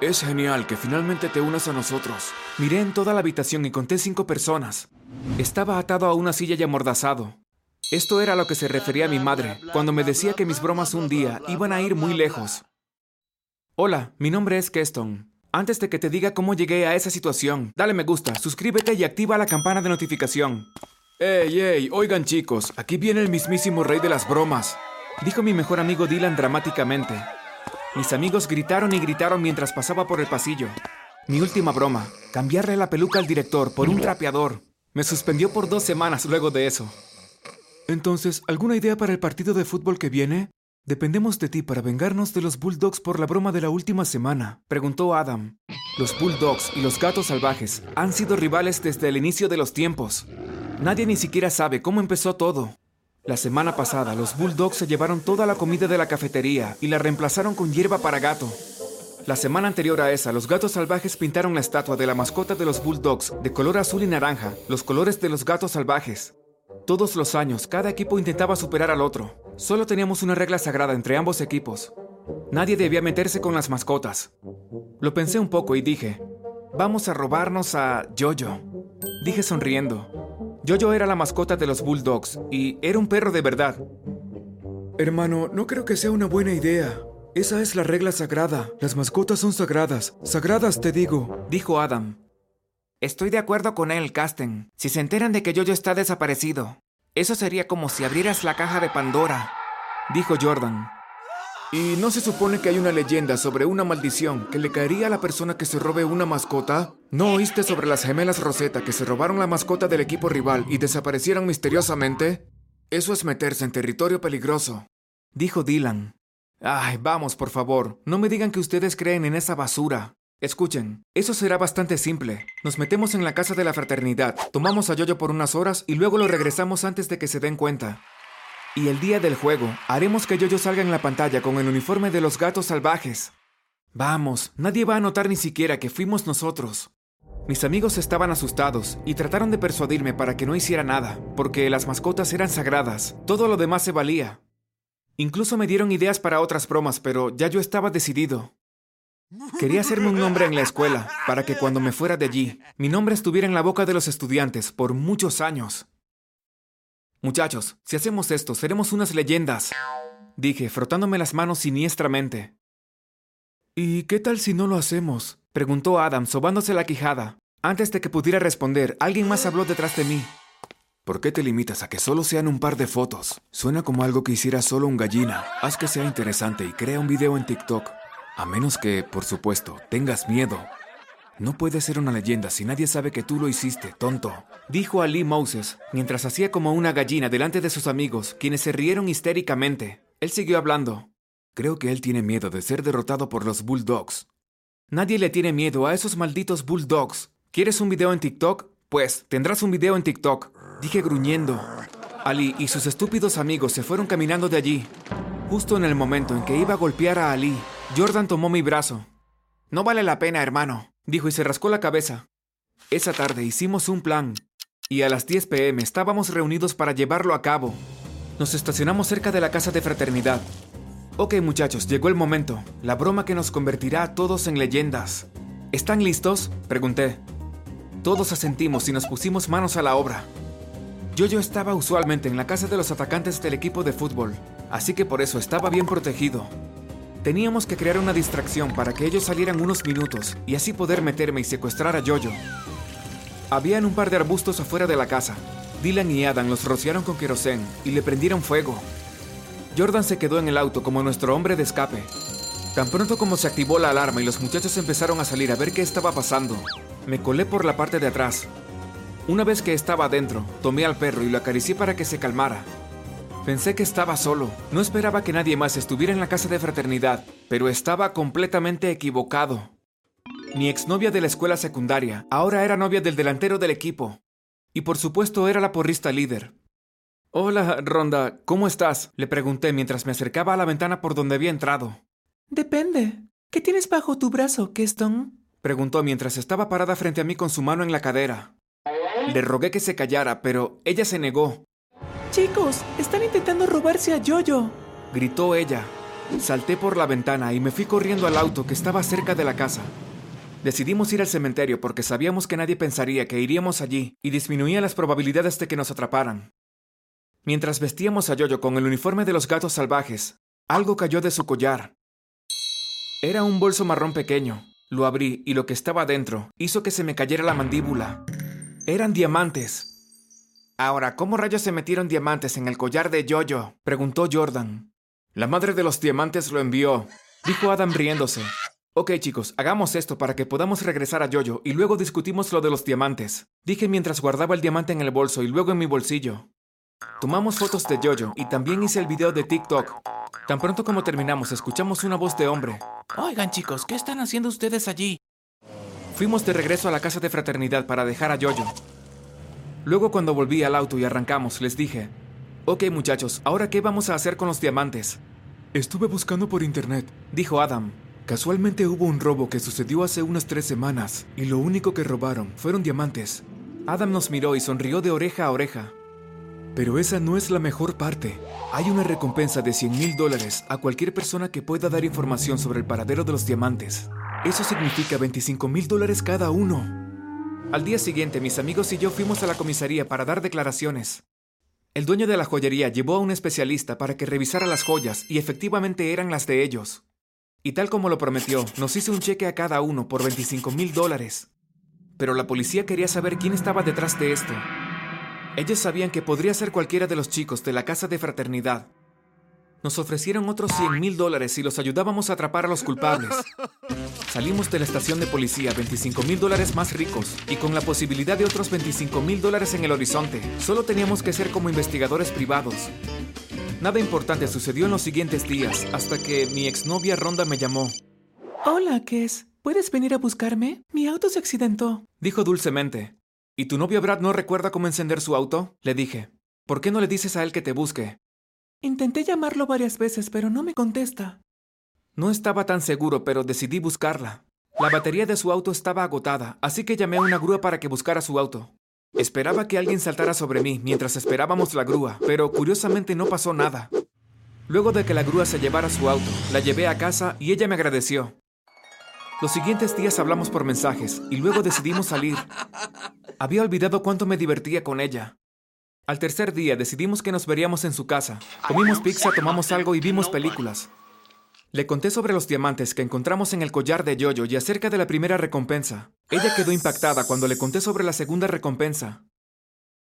Es genial que finalmente te unas a nosotros. Miré en toda la habitación y conté cinco personas. Estaba atado a una silla y amordazado. Esto era a lo que se refería mi madre cuando me decía que mis bromas un día iban a ir muy lejos. Hola, mi nombre es Keston. Antes de que te diga cómo llegué a esa situación, dale me gusta, suscríbete y activa la campana de notificación. ¡Ey, ey! Oigan chicos, aquí viene el mismísimo rey de las bromas, dijo mi mejor amigo Dylan dramáticamente. Mis amigos gritaron y gritaron mientras pasaba por el pasillo. Mi última broma, cambiarle la peluca al director por un trapeador. Me suspendió por dos semanas luego de eso. Entonces, ¿alguna idea para el partido de fútbol que viene? Dependemos de ti para vengarnos de los Bulldogs por la broma de la última semana, preguntó Adam. Los Bulldogs y los gatos salvajes han sido rivales desde el inicio de los tiempos. Nadie ni siquiera sabe cómo empezó todo. La semana pasada, los Bulldogs se llevaron toda la comida de la cafetería y la reemplazaron con hierba para gato. La semana anterior a esa, los gatos salvajes pintaron la estatua de la mascota de los Bulldogs de color azul y naranja, los colores de los gatos salvajes. Todos los años, cada equipo intentaba superar al otro. Solo teníamos una regla sagrada entre ambos equipos. Nadie debía meterse con las mascotas. Lo pensé un poco y dije, vamos a robarnos a Jojo. Dije sonriendo. Jojo era la mascota de los Bulldogs y era un perro de verdad. Hermano, no creo que sea una buena idea. Esa es la regla sagrada. Las mascotas son sagradas. Sagradas, te digo, dijo Adam. Estoy de acuerdo con él, Casten. Si se enteran de que Jojo está desaparecido, eso sería como si abrieras la caja de Pandora, dijo Jordan. ¿Y no se supone que hay una leyenda sobre una maldición que le caería a la persona que se robe una mascota? ¿No oíste sobre las gemelas Rosetta que se robaron la mascota del equipo rival y desaparecieron misteriosamente? Eso es meterse en territorio peligroso, dijo Dylan. Ay, vamos, por favor, no me digan que ustedes creen en esa basura. Escuchen, eso será bastante simple. Nos metemos en la casa de la fraternidad, tomamos a Yoyo por unas horas y luego lo regresamos antes de que se den cuenta. Y el día del juego, haremos que Yoyo salga en la pantalla con el uniforme de los gatos salvajes. Vamos, nadie va a notar ni siquiera que fuimos nosotros. Mis amigos estaban asustados y trataron de persuadirme para que no hiciera nada, porque las mascotas eran sagradas, todo lo demás se valía. Incluso me dieron ideas para otras bromas, pero ya yo estaba decidido. Quería hacerme un nombre en la escuela, para que cuando me fuera de allí, mi nombre estuviera en la boca de los estudiantes por muchos años. Muchachos, si hacemos esto, seremos unas leyendas, dije, frotándome las manos siniestramente. ¿Y qué tal si no lo hacemos? preguntó Adam, sobándose la quijada. Antes de que pudiera responder, alguien más habló detrás de mí. ¿Por qué te limitas a que solo sean un par de fotos? Suena como algo que hiciera solo un gallina. Haz que sea interesante y crea un video en TikTok. A menos que, por supuesto, tengas miedo. No puede ser una leyenda si nadie sabe que tú lo hiciste, tonto. Dijo Ali Moses, mientras hacía como una gallina delante de sus amigos, quienes se rieron histéricamente. Él siguió hablando. Creo que él tiene miedo de ser derrotado por los Bulldogs. Nadie le tiene miedo a esos malditos Bulldogs. ¿Quieres un video en TikTok? Pues tendrás un video en TikTok. Dije gruñendo. Ali y sus estúpidos amigos se fueron caminando de allí. Justo en el momento en que iba a golpear a Ali, Jordan tomó mi brazo. No vale la pena, hermano, dijo y se rascó la cabeza. Esa tarde hicimos un plan, y a las 10 pm estábamos reunidos para llevarlo a cabo. Nos estacionamos cerca de la casa de fraternidad. Ok muchachos, llegó el momento, la broma que nos convertirá a todos en leyendas. ¿Están listos? Pregunté. Todos asentimos y nos pusimos manos a la obra. Yo-Yo estaba usualmente en la casa de los atacantes del equipo de fútbol, así que por eso estaba bien protegido. Teníamos que crear una distracción para que ellos salieran unos minutos y así poder meterme y secuestrar a Jojo. Habían un par de arbustos afuera de la casa. Dylan y Adam los rociaron con querosén y le prendieron fuego. Jordan se quedó en el auto como nuestro hombre de escape. Tan pronto como se activó la alarma y los muchachos empezaron a salir a ver qué estaba pasando, me colé por la parte de atrás. Una vez que estaba adentro, tomé al perro y lo acaricié para que se calmara. Pensé que estaba solo. No esperaba que nadie más estuviera en la casa de fraternidad, pero estaba completamente equivocado. Mi exnovia de la escuela secundaria ahora era novia del delantero del equipo. Y por supuesto era la porrista líder. Hola, Ronda, ¿cómo estás? Le pregunté mientras me acercaba a la ventana por donde había entrado. Depende. ¿Qué tienes bajo tu brazo, Keston? Preguntó mientras estaba parada frente a mí con su mano en la cadera. Le rogué que se callara, pero ella se negó. Chicos, están intentando robarse a Jojo. Gritó ella. Salté por la ventana y me fui corriendo al auto que estaba cerca de la casa. Decidimos ir al cementerio porque sabíamos que nadie pensaría que iríamos allí y disminuía las probabilidades de que nos atraparan. Mientras vestíamos a Yoyo con el uniforme de los gatos salvajes, algo cayó de su collar. Era un bolso marrón pequeño. Lo abrí y lo que estaba dentro hizo que se me cayera la mandíbula. Eran diamantes. Ahora, ¿cómo rayos se metieron diamantes en el collar de Yoyo? preguntó Jordan. La madre de los diamantes lo envió, dijo Adam riéndose. Ok chicos, hagamos esto para que podamos regresar a Yoyo y luego discutimos lo de los diamantes, dije mientras guardaba el diamante en el bolso y luego en mi bolsillo. Tomamos fotos de Yoyo y también hice el video de TikTok. Tan pronto como terminamos, escuchamos una voz de hombre. Oigan chicos, ¿qué están haciendo ustedes allí? Fuimos de regreso a la casa de fraternidad para dejar a Yoyo. Luego cuando volví al auto y arrancamos, les dije, Ok muchachos, ¿ahora qué vamos a hacer con los diamantes? Estuve buscando por internet, dijo Adam. Casualmente hubo un robo que sucedió hace unas tres semanas, y lo único que robaron fueron diamantes. Adam nos miró y sonrió de oreja a oreja. Pero esa no es la mejor parte. Hay una recompensa de 100 mil dólares a cualquier persona que pueda dar información sobre el paradero de los diamantes. Eso significa 25 mil dólares cada uno. Al día siguiente, mis amigos y yo fuimos a la comisaría para dar declaraciones. El dueño de la joyería llevó a un especialista para que revisara las joyas y efectivamente eran las de ellos. Y tal como lo prometió, nos hizo un cheque a cada uno por 25 mil dólares. Pero la policía quería saber quién estaba detrás de esto. Ellos sabían que podría ser cualquiera de los chicos de la casa de fraternidad. Nos ofrecieron otros 100 mil dólares si los ayudábamos a atrapar a los culpables. Salimos de la estación de policía 25 mil dólares más ricos y con la posibilidad de otros 25 mil dólares en el horizonte. Solo teníamos que ser como investigadores privados. Nada importante sucedió en los siguientes días hasta que mi exnovia Ronda me llamó. Hola, Kes. ¿Puedes venir a buscarme? Mi auto se accidentó. Dijo dulcemente. ¿Y tu novio Brad no recuerda cómo encender su auto? Le dije. ¿Por qué no le dices a él que te busque? Intenté llamarlo varias veces, pero no me contesta. No estaba tan seguro, pero decidí buscarla. La batería de su auto estaba agotada, así que llamé a una grúa para que buscara su auto. Esperaba que alguien saltara sobre mí mientras esperábamos la grúa, pero curiosamente no pasó nada. Luego de que la grúa se llevara su auto, la llevé a casa y ella me agradeció. Los siguientes días hablamos por mensajes y luego decidimos salir. Había olvidado cuánto me divertía con ella. Al tercer día decidimos que nos veríamos en su casa. Comimos pizza, tomamos algo y vimos películas. Le conté sobre los diamantes que encontramos en el collar de Yoyo y acerca de la primera recompensa. Ella quedó impactada cuando le conté sobre la segunda recompensa.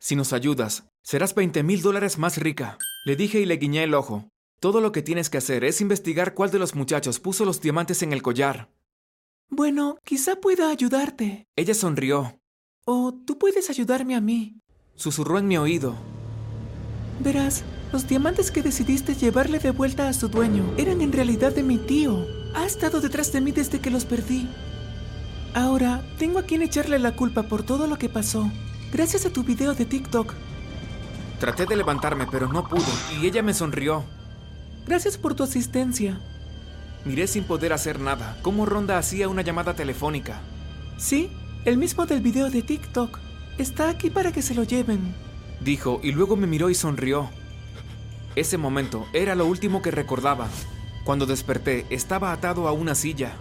Si nos ayudas, serás 20 mil dólares más rica. Le dije y le guiñé el ojo. Todo lo que tienes que hacer es investigar cuál de los muchachos puso los diamantes en el collar. Bueno, quizá pueda ayudarte. Ella sonrió. O tú puedes ayudarme a mí. Susurró en mi oído. Verás, los diamantes que decidiste llevarle de vuelta a su dueño eran en realidad de mi tío. Ha estado detrás de mí desde que los perdí. Ahora, tengo a quien echarle la culpa por todo lo que pasó. Gracias a tu video de TikTok. Traté de levantarme, pero no pude, y ella me sonrió. Gracias por tu asistencia. Miré sin poder hacer nada, cómo Ronda hacía una llamada telefónica. Sí, el mismo del video de TikTok. Está aquí para que se lo lleven. Dijo y luego me miró y sonrió. Ese momento era lo último que recordaba. Cuando desperté, estaba atado a una silla.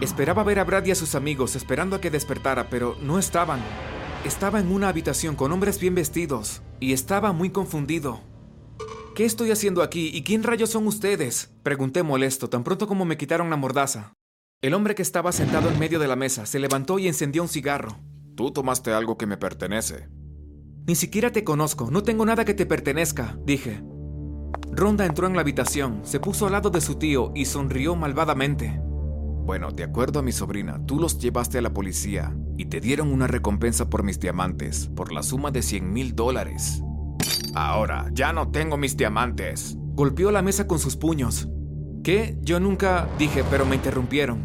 Esperaba ver a Brad y a sus amigos esperando a que despertara, pero no estaban. Estaba en una habitación con hombres bien vestidos y estaba muy confundido. ¿Qué estoy haciendo aquí y quién rayos son ustedes? Pregunté molesto tan pronto como me quitaron la mordaza. El hombre que estaba sentado en medio de la mesa se levantó y encendió un cigarro. Tú tomaste algo que me pertenece. Ni siquiera te conozco, no tengo nada que te pertenezca, dije. Ronda entró en la habitación, se puso al lado de su tío y sonrió malvadamente. Bueno, de acuerdo a mi sobrina, tú los llevaste a la policía y te dieron una recompensa por mis diamantes, por la suma de 100 mil dólares. Ahora, ya no tengo mis diamantes. Golpeó la mesa con sus puños. ¿Qué? Yo nunca dije, pero me interrumpieron.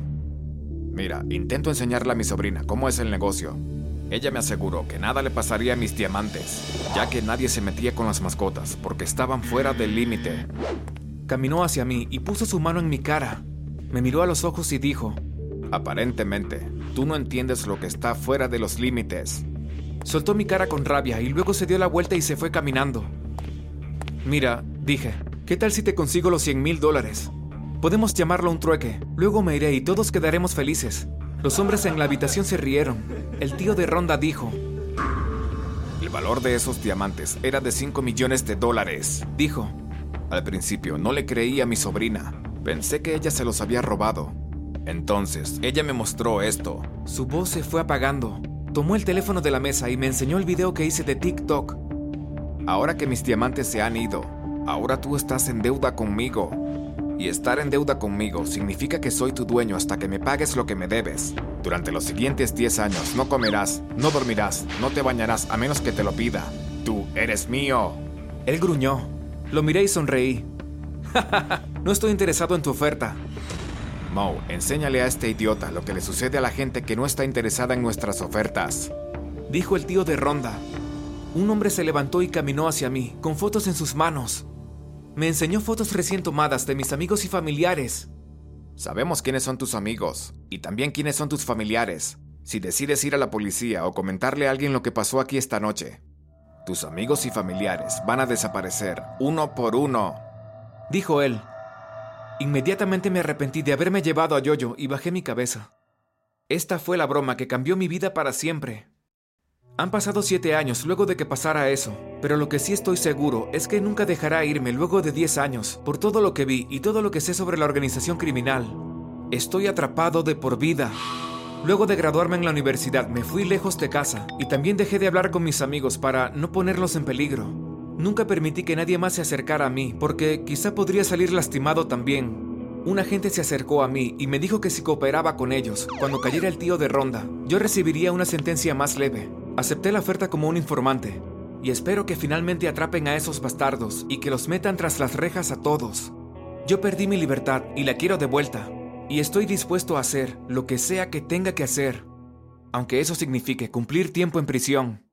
Mira, intento enseñarle a mi sobrina cómo es el negocio. Ella me aseguró que nada le pasaría a mis diamantes, ya que nadie se metía con las mascotas porque estaban fuera del límite. Caminó hacia mí y puso su mano en mi cara. Me miró a los ojos y dijo, Aparentemente, tú no entiendes lo que está fuera de los límites. Soltó mi cara con rabia y luego se dio la vuelta y se fue caminando. Mira, dije, ¿Qué tal si te consigo los 100 mil dólares? Podemos llamarlo un trueque. Luego me iré y todos quedaremos felices. Los hombres en la habitación se rieron. El tío de Ronda dijo, El valor de esos diamantes era de 5 millones de dólares. Dijo, Al principio no le creí a mi sobrina. Pensé que ella se los había robado. Entonces, ella me mostró esto. Su voz se fue apagando. Tomó el teléfono de la mesa y me enseñó el video que hice de TikTok. Ahora que mis diamantes se han ido, ahora tú estás en deuda conmigo. Y estar en deuda conmigo significa que soy tu dueño hasta que me pagues lo que me debes. Durante los siguientes 10 años no comerás, no dormirás, no te bañarás a menos que te lo pida. Tú eres mío. Él gruñó. Lo miré y sonreí. no estoy interesado en tu oferta. Mo, enséñale a este idiota lo que le sucede a la gente que no está interesada en nuestras ofertas. Dijo el tío de Ronda. Un hombre se levantó y caminó hacia mí, con fotos en sus manos. Me enseñó fotos recién tomadas de mis amigos y familiares. Sabemos quiénes son tus amigos y también quiénes son tus familiares. Si decides ir a la policía o comentarle a alguien lo que pasó aquí esta noche, tus amigos y familiares van a desaparecer uno por uno. Dijo él. Inmediatamente me arrepentí de haberme llevado a Yoyo y bajé mi cabeza. Esta fue la broma que cambió mi vida para siempre. Han pasado siete años luego de que pasara eso, pero lo que sí estoy seguro es que nunca dejará irme luego de diez años por todo lo que vi y todo lo que sé sobre la organización criminal. Estoy atrapado de por vida. Luego de graduarme en la universidad me fui lejos de casa y también dejé de hablar con mis amigos para no ponerlos en peligro. Nunca permití que nadie más se acercara a mí porque quizá podría salir lastimado también. Un agente se acercó a mí y me dijo que si cooperaba con ellos, cuando cayera el tío de Ronda, yo recibiría una sentencia más leve. Acepté la oferta como un informante y espero que finalmente atrapen a esos bastardos y que los metan tras las rejas a todos. Yo perdí mi libertad y la quiero de vuelta y estoy dispuesto a hacer lo que sea que tenga que hacer, aunque eso signifique cumplir tiempo en prisión.